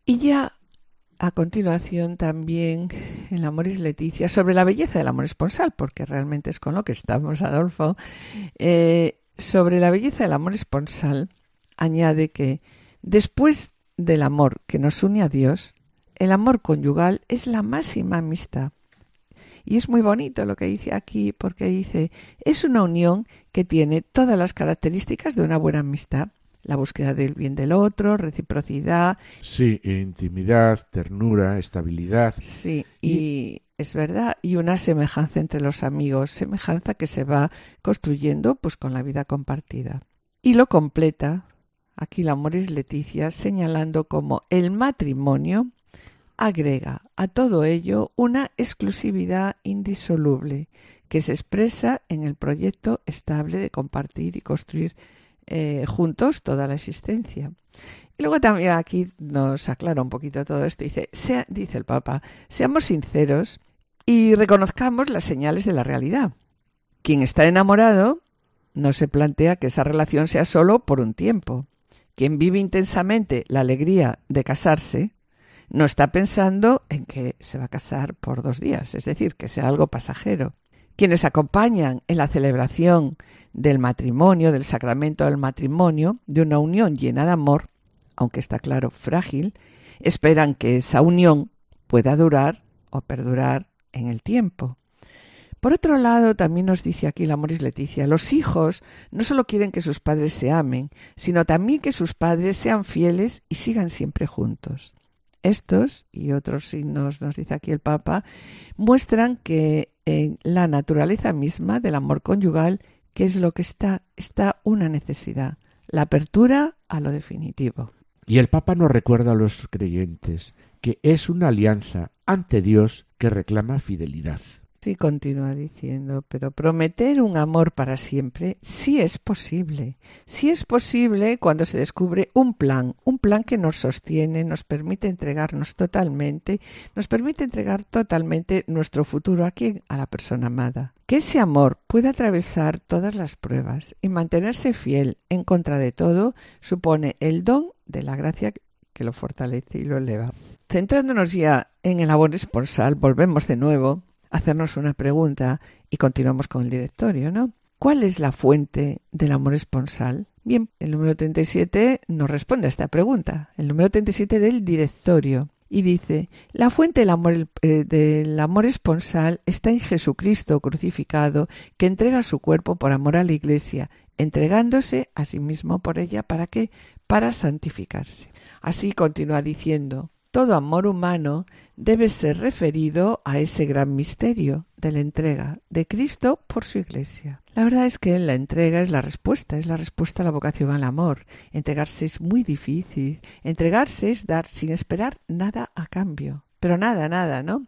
Y ya a continuación también en Amoris Leticia sobre la belleza del amor esponsal, porque realmente es con lo que estamos, Adolfo. Eh, sobre la belleza del amor esponsal, añade que después del amor que nos une a Dios, el amor conyugal es la máxima amistad. Y es muy bonito lo que dice aquí, porque dice, es una unión que tiene todas las características de una buena amistad la búsqueda del bien del otro, reciprocidad. Sí, intimidad, ternura, estabilidad. Sí, y, es verdad, y una semejanza entre los amigos, semejanza que se va construyendo pues con la vida compartida. Y lo completa, aquí la es Leticia, señalando como el matrimonio agrega a todo ello una exclusividad indisoluble que se expresa en el proyecto estable de compartir y construir eh, juntos toda la existencia. Y luego también aquí nos aclara un poquito todo esto. Dice, sea, dice el Papa, seamos sinceros y reconozcamos las señales de la realidad. Quien está enamorado no se plantea que esa relación sea solo por un tiempo. Quien vive intensamente la alegría de casarse no está pensando en que se va a casar por dos días, es decir, que sea algo pasajero. Quienes acompañan en la celebración del matrimonio, del sacramento del matrimonio, de una unión llena de amor, aunque está claro frágil, esperan que esa unión pueda durar o perdurar en el tiempo. Por otro lado, también nos dice aquí la Moris Leticia, los hijos no solo quieren que sus padres se amen, sino también que sus padres sean fieles y sigan siempre juntos. Estos y otros signos, nos dice aquí el Papa, muestran que en la naturaleza misma del amor conyugal ¿Qué es lo que está? Está una necesidad, la apertura a lo definitivo. Y el Papa nos recuerda a los creyentes que es una alianza ante Dios que reclama fidelidad. Sí, continúa diciendo, pero prometer un amor para siempre sí es posible. Sí es posible cuando se descubre un plan, un plan que nos sostiene, nos permite entregarnos totalmente, nos permite entregar totalmente nuestro futuro a quien, a la persona amada. Que ese amor pueda atravesar todas las pruebas y mantenerse fiel en contra de todo supone el don de la gracia que lo fortalece y lo eleva. Centrándonos ya en el amor esponsal, volvemos de nuevo hacernos una pregunta y continuamos con el directorio, ¿no? ¿Cuál es la fuente del amor esponsal? Bien, el número 37 nos responde a esta pregunta. El número 37 del directorio. Y dice, la fuente del amor, eh, del amor esponsal está en Jesucristo crucificado, que entrega su cuerpo por amor a la Iglesia, entregándose a sí mismo por ella. ¿Para qué? Para santificarse. Así continúa diciendo, todo amor humano debe ser referido a ese gran misterio de la entrega de Cristo por su Iglesia. La verdad es que la entrega es la respuesta, es la respuesta a la vocación al amor. Entregarse es muy difícil. Entregarse es dar sin esperar nada a cambio. Pero nada, nada, ¿no?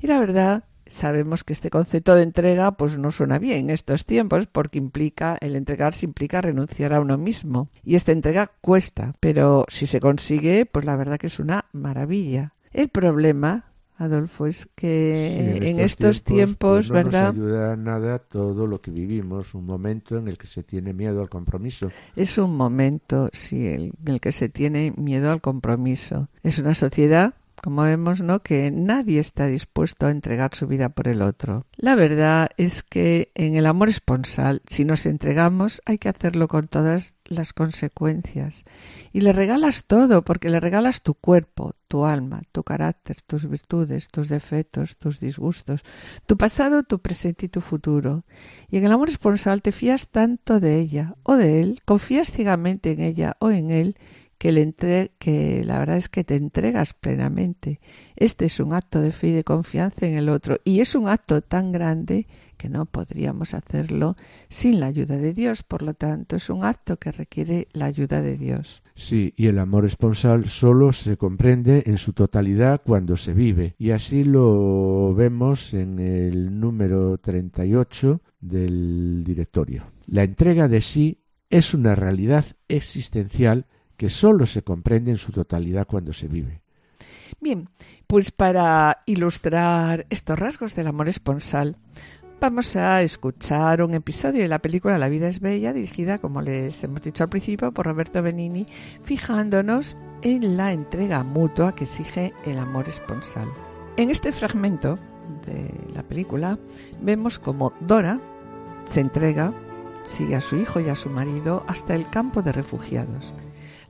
Y la verdad sabemos que este concepto de entrega pues no suena bien en estos tiempos porque implica el entregarse implica renunciar a uno mismo y esta entrega cuesta pero si se consigue pues la verdad que es una maravilla el problema Adolfo, es que en, estos, tiempos, pues, no ¿verdad? No ayuda nada todo lo que vivimos, un momento en el que se tiene miedo al compromiso. Es un momento, sí, en el que se tiene miedo al compromiso. Es una sociedad como vemos, ¿no? Que nadie está dispuesto a entregar su vida por el otro. La verdad es que en el amor esponsal, si nos entregamos, hay que hacerlo con todas las consecuencias. Y le regalas todo, porque le regalas tu cuerpo, tu alma, tu carácter, tus virtudes, tus defectos, tus disgustos, tu pasado, tu presente y tu futuro. Y en el amor esponsal te fías tanto de ella o de él, confías ciegamente en ella o en él, que, le entre que la verdad es que te entregas plenamente. Este es un acto de fe y de confianza en el otro y es un acto tan grande que no podríamos hacerlo sin la ayuda de Dios. Por lo tanto, es un acto que requiere la ayuda de Dios. Sí, y el amor esponsal solo se comprende en su totalidad cuando se vive. Y así lo vemos en el número 38 del directorio. La entrega de sí es una realidad existencial que sólo se comprende en su totalidad cuando se vive. Bien, pues para ilustrar estos rasgos del amor esponsal, vamos a escuchar un episodio de la película La vida es bella, dirigida, como les hemos dicho al principio, por Roberto Benini, fijándonos en la entrega mutua que exige el amor esponsal. En este fragmento de la película vemos como Dora se entrega, sigue a su hijo y a su marido hasta el campo de refugiados.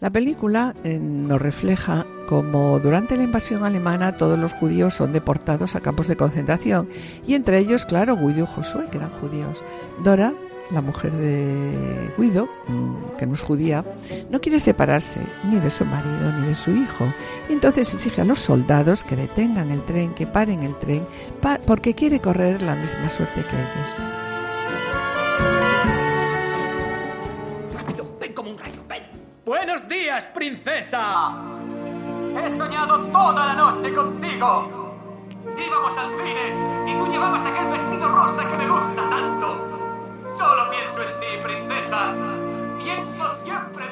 La película eh, nos refleja como durante la invasión alemana todos los judíos son deportados a campos de concentración y entre ellos, claro, Guido y Josué, que eran judíos. Dora, la mujer de Guido, mm, que no es judía, no quiere separarse ni de su marido ni de su hijo. Entonces exige a los soldados que detengan el tren, que paren el tren, porque quiere correr la misma suerte que ellos. Buenos días, princesa. He soñado toda la noche contigo. Íbamos al cine y tú llevabas aquel vestido rosa que me gusta tanto. Solo pienso en ti, princesa. Pienso siempre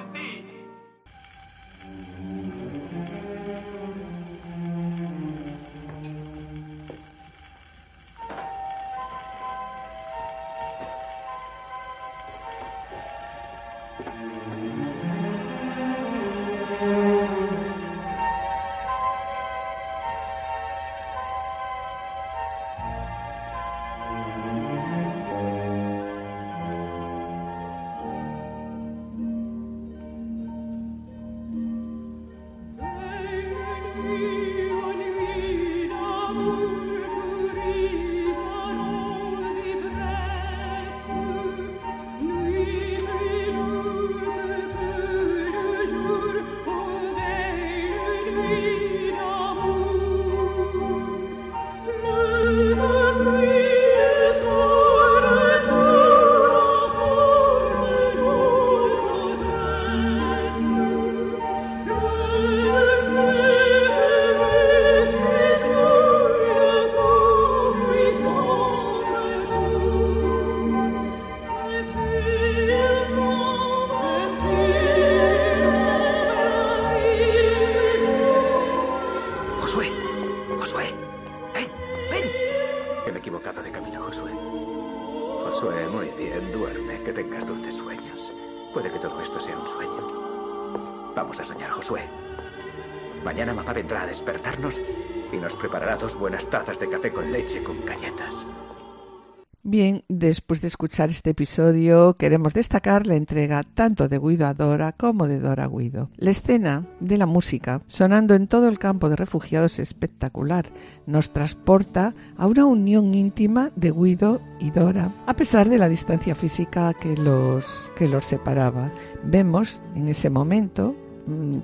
después de escuchar este episodio, queremos destacar la entrega tanto de Guido a Dora como de Dora a Guido. La escena de la música, sonando en todo el campo de refugiados, es espectacular. Nos transporta a una unión íntima de Guido y Dora, a pesar de la distancia física que los, que los separaba. Vemos en ese momento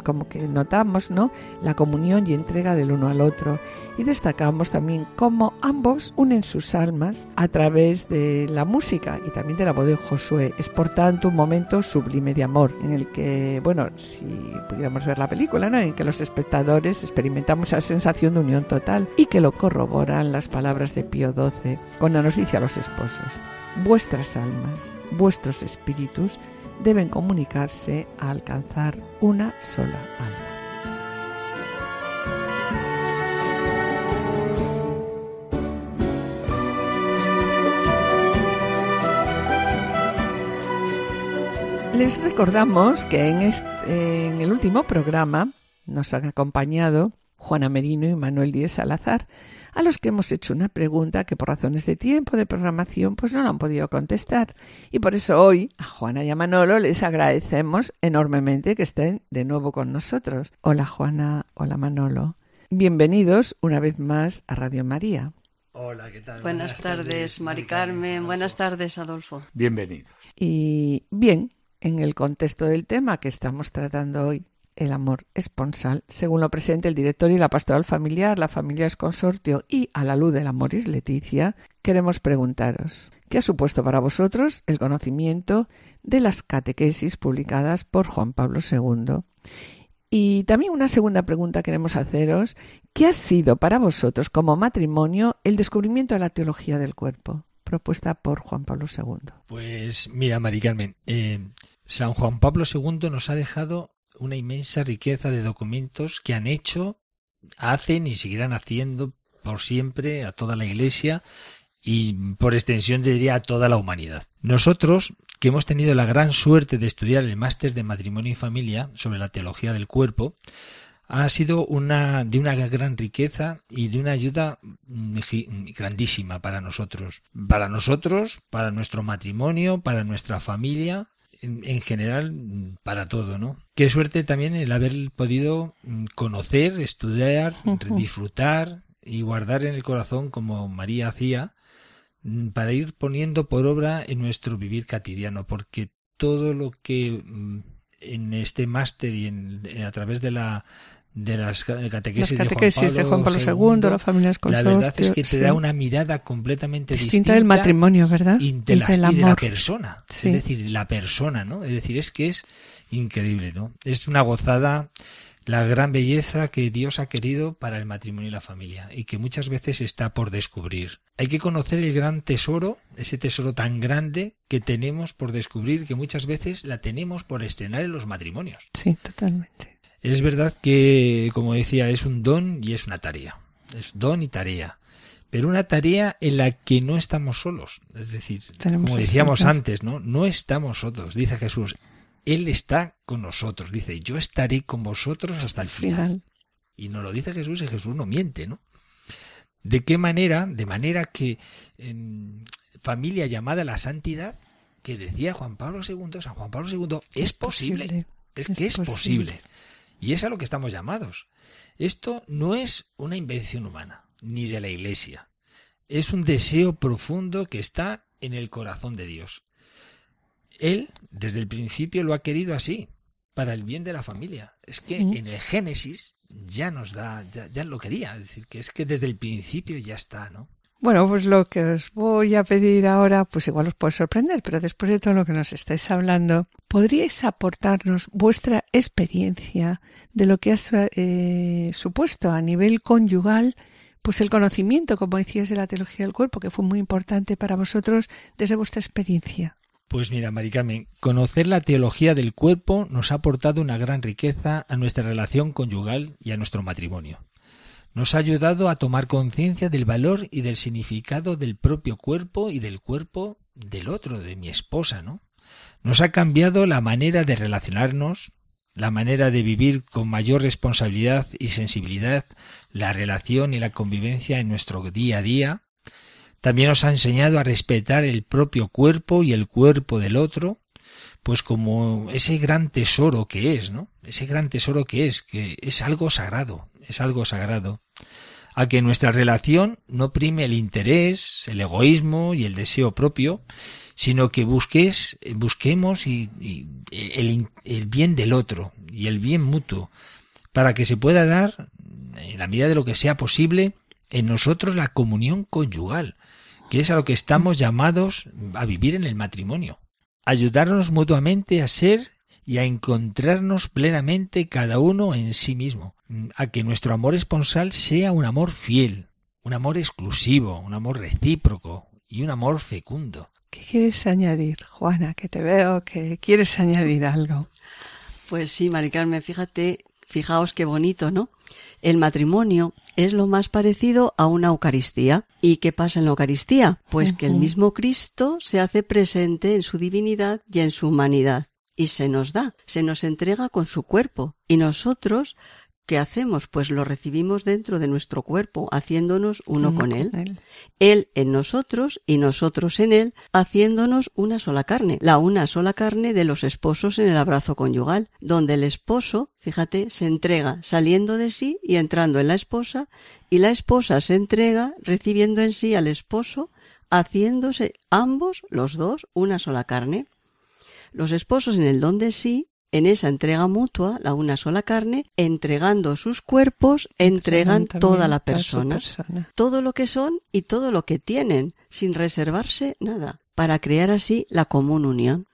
como que notamos ¿no? la comunión y entrega del uno al otro y destacamos también cómo ambos unen sus almas a través de la música y también de la voz de Josué. Es por tanto un momento sublime de amor en el que, bueno, si pudiéramos ver la película, ¿no? en que los espectadores experimentamos esa sensación de unión total y que lo corroboran las palabras de Pío XII cuando nos dice a los esposos, vuestras almas, vuestros espíritus, deben comunicarse a alcanzar una sola alma. Les recordamos que en, en el último programa nos han acompañado Juana Merino y Manuel Díez Salazar, a los que hemos hecho una pregunta que por razones de tiempo de programación pues no lo han podido contestar. Y por eso hoy a Juana y a Manolo les agradecemos enormemente que estén de nuevo con nosotros. Hola Juana, hola Manolo. Bienvenidos una vez más a Radio María. Hola, ¿qué tal? Buenas, tardes, Mari Carmen. Buenas tardes, Adolfo. Bienvenidos. Y bien, en el contexto del tema que estamos tratando hoy, el amor esponsal, según lo presenta el director y la pastoral familiar, la familia es consortio y a la luz del amor es Leticia, queremos preguntaros, ¿qué ha supuesto para vosotros el conocimiento de las catequesis publicadas por Juan Pablo II? Y también una segunda pregunta queremos haceros, ¿qué ha sido para vosotros como matrimonio el descubrimiento de la teología del cuerpo? propuesta por Juan Pablo II. Pues mira, Mari Carmen, eh, San Juan Pablo II nos ha dejado una inmensa riqueza de documentos que han hecho, hacen y seguirán haciendo por siempre a toda la Iglesia y por extensión diría a toda la humanidad. Nosotros, que hemos tenido la gran suerte de estudiar el máster de matrimonio y familia sobre la teología del cuerpo, ha sido una de una gran riqueza y de una ayuda grandísima para nosotros, para nosotros, para nuestro matrimonio, para nuestra familia en, general para todo, ¿no? Qué suerte también el haber podido mm, conocer, estudiar, disfrutar y guardar en el corazón como María hacía mm, para ir poniendo por obra en nuestro vivir cotidiano, porque todo lo que mm, en este máster y en, a través de la de las catequesis, de, Juan Pablo, II, la familia La verdad es que te da una mirada completamente distinta, del matrimonio, ¿verdad? Y de, la, persona. Es decir, la persona, ¿no? Es decir, es que es increíble, ¿no? Es una gozada la gran belleza que Dios ha querido para el matrimonio y la familia y que muchas veces está por descubrir. Hay que conocer el gran tesoro, ese tesoro tan grande que tenemos por descubrir que muchas veces la tenemos por estrenar en los matrimonios. Sí, totalmente. Es verdad que, como decía, es un don y es una tarea. Es don y tarea. Pero una tarea en la que no estamos solos. Es decir, como decíamos antes, ¿no? No estamos solos, dice Jesús. Él está con nosotros. Dice, yo estaré con vosotros hasta el final. Y nos lo dice Jesús y Jesús no miente, ¿no? ¿De qué manera? De manera que en familia llamada la santidad, que decía Juan Pablo II, San Juan Pablo II, es posible. Es, que es posible. Y es a lo que estamos llamados. Esto no es una invención humana, ni de la Iglesia. Es un deseo profundo que está en el corazón de Dios. Él, desde el principio, lo ha querido así, para el bien de la familia. Es que en el Génesis ya nos da, ya, ya, lo quería, es decir, que es que desde el principio ya está, ¿no? Bueno, pues lo que os voy a pedir ahora, pues igual os puede sorprender, pero después de todo lo que nos estáis hablando, ¿podríais aportarnos vuestra experiencia de lo que ha eh, supuesto a nivel conyugal, pues el conocimiento, como decías, de la teología del cuerpo, que fue muy importante para vosotros desde vuestra experiencia? Pues mira, Maricarmen, conocer la teología del cuerpo nos ha aportado una gran riqueza a nuestra relación conyugal y a nuestro matrimonio nos ha ayudado a tomar conciencia del valor y del significado del propio cuerpo y del cuerpo del otro, de mi esposa, ¿no? Nos ha cambiado la manera de relacionarnos, la manera de vivir con mayor responsabilidad y sensibilidad la relación y la convivencia en nuestro día a día. También nos ha enseñado a respetar el propio cuerpo y el cuerpo del otro, pues como ese gran tesoro que es, ¿no? Ese gran tesoro que es, que es algo sagrado, es algo sagrado a que nuestra relación no prime el interés, el egoísmo y el deseo propio, sino que busques, busquemos y, el, el, bien del otro y el bien mutuo, para que se pueda dar, en la medida de lo que sea posible, en nosotros la comunión conyugal, que es a lo que estamos llamados a vivir en el matrimonio. Ayudarnos mutuamente a ser y a encontrarnos plenamente cada uno en sí mismo, a que nuestro amor esponsal sea un amor fiel, un amor exclusivo, un amor recíproco y un amor fecundo. ¿Qué quieres añadir, Juana? Que te veo que quieres añadir algo. Pues sí, Mari Carmen, fíjate, fijaos qué bonito, ¿no? El matrimonio es lo más parecido a una Eucaristía. ¿Y qué pasa en la Eucaristía? Pues que el mismo Cristo se hace presente en su divinidad y en su humanidad. Y se nos da, se nos entrega con su cuerpo. Y nosotros ¿qué hacemos? Pues lo recibimos dentro de nuestro cuerpo, haciéndonos uno con él. él. en nosotros y nosotros en él, haciéndonos una sola carne, la una sola carne de los esposos en el abrazo conyugal, donde el esposo, fíjate, se entrega saliendo de sí y entrando en la esposa, y la esposa se entrega recibiendo en sí al esposo, haciéndose ambos, los dos, una sola carne. Los esposos en el don de sí en esa entrega mutua, la una sola carne, entregando sus cuerpos, entregan toda la persona, todo lo que son y todo lo que tienen, sin reservarse nada, para crear así la común unión.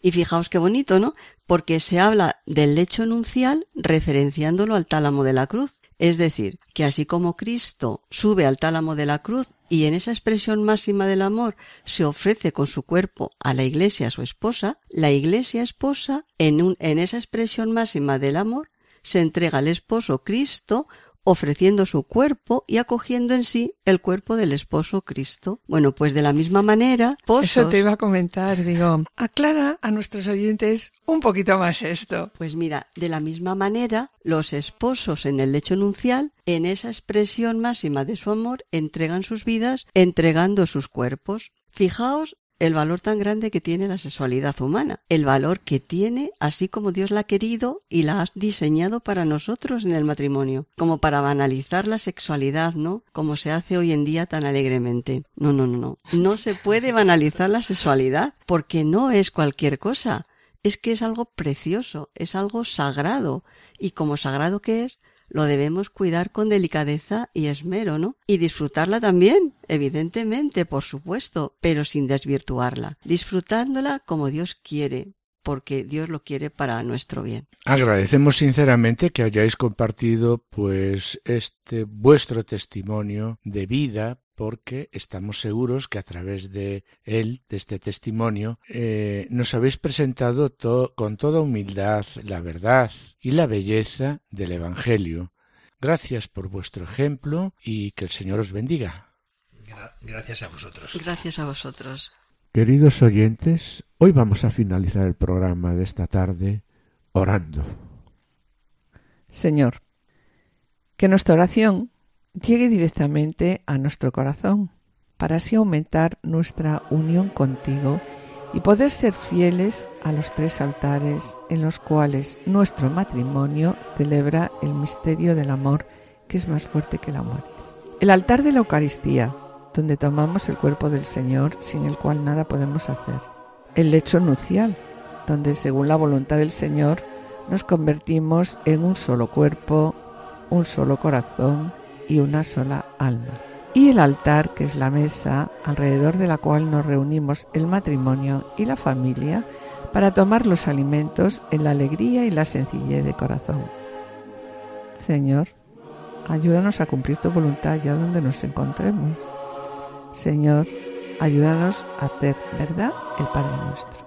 Y fijaos qué bonito, ¿no? Porque se habla del lecho nuncial referenciándolo al tálamo de la cruz. Es decir, que así como Cristo sube al tálamo de la cruz y en esa expresión máxima del amor se ofrece con su cuerpo a la iglesia, su esposa, la iglesia esposa, en, un, en esa expresión máxima del amor, se entrega al esposo Cristo ofreciendo su cuerpo y acogiendo en sí el cuerpo del esposo Cristo. Bueno, pues de la misma manera, Eso te iba a comentar, digo, aclara a nuestros oyentes un poquito más esto. Pues mira, de la misma manera, los esposos en el lecho nuncial, en esa expresión máxima de su amor, entregan sus vidas entregando sus cuerpos. Fijaos el valor tan grande que tiene la sexualidad humana, el valor que tiene así como Dios la ha querido y la ha diseñado para nosotros en el matrimonio, como para banalizar la sexualidad, ¿no? Como se hace hoy en día tan alegremente. No, no, no, no. No se puede banalizar la sexualidad porque no es cualquier cosa. Es que es algo precioso, es algo sagrado. Y como sagrado que es, lo debemos cuidar con delicadeza y esmero, ¿no? Y disfrutarla también, evidentemente, por supuesto, pero sin desvirtuarla, disfrutándola como Dios quiere, porque Dios lo quiere para nuestro bien. Agradecemos sinceramente que hayáis compartido pues este vuestro testimonio de vida porque estamos seguros que a través de él, de este testimonio, eh, nos habéis presentado con toda humildad la verdad y la belleza del Evangelio. Gracias por vuestro ejemplo y que el Señor os bendiga. Gracias a vosotros. Gracias a vosotros. Queridos oyentes, hoy vamos a finalizar el programa de esta tarde orando. Señor, que nuestra oración llegue directamente a nuestro corazón, para así aumentar nuestra unión contigo y poder ser fieles a los tres altares en los cuales nuestro matrimonio celebra el misterio del amor que es más fuerte que la muerte. El altar de la Eucaristía, donde tomamos el cuerpo del Señor sin el cual nada podemos hacer. El lecho nupcial, donde según la voluntad del Señor nos convertimos en un solo cuerpo, un solo corazón, y una sola alma. Y el altar, que es la mesa alrededor de la cual nos reunimos el matrimonio y la familia para tomar los alimentos en la alegría y la sencillez de corazón. Señor, ayúdanos a cumplir tu voluntad allá donde nos encontremos. Señor, ayúdanos a hacer verdad el Padre nuestro.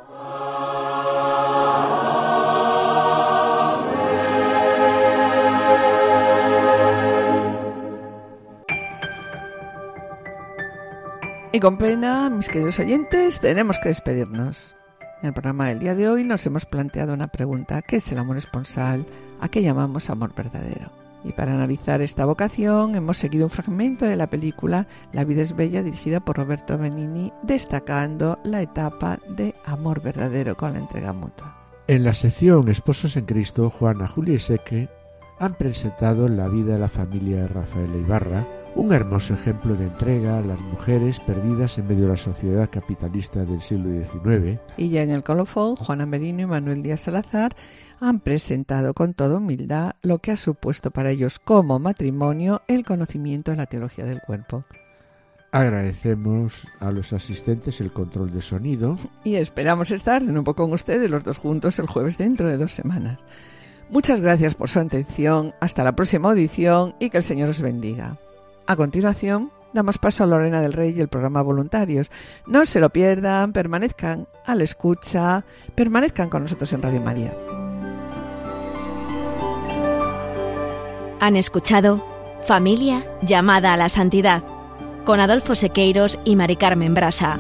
Y con pena, mis queridos oyentes, tenemos que despedirnos. En el programa del día de hoy nos hemos planteado una pregunta, ¿qué es el amor esponsal? ¿A qué llamamos amor verdadero? Y para analizar esta vocación hemos seguido un fragmento de la película La vida es bella dirigida por Roberto Benini, destacando la etapa de amor verdadero con la entrega mutua. En la sección Esposos en Cristo, Juana, Julia y Seque han presentado la vida de la familia de Rafael Ibarra, un hermoso ejemplo de entrega a las mujeres perdidas en medio de la sociedad capitalista del siglo XIX. Y ya en el colofón, Juana Merino y Manuel Díaz Salazar han presentado con toda humildad lo que ha supuesto para ellos como matrimonio el conocimiento de la teología del cuerpo. Agradecemos a los asistentes el control de sonido. Y esperamos estar de nuevo con ustedes los dos juntos el jueves dentro de dos semanas. Muchas gracias por su atención, hasta la próxima audición y que el Señor os bendiga. A continuación, damos paso a Lorena del Rey y el programa Voluntarios. No se lo pierdan, permanezcan a la escucha, permanezcan con nosotros en Radio María. Han escuchado Familia llamada a la santidad con Adolfo Sequeiros y Mari Carmen Brasa.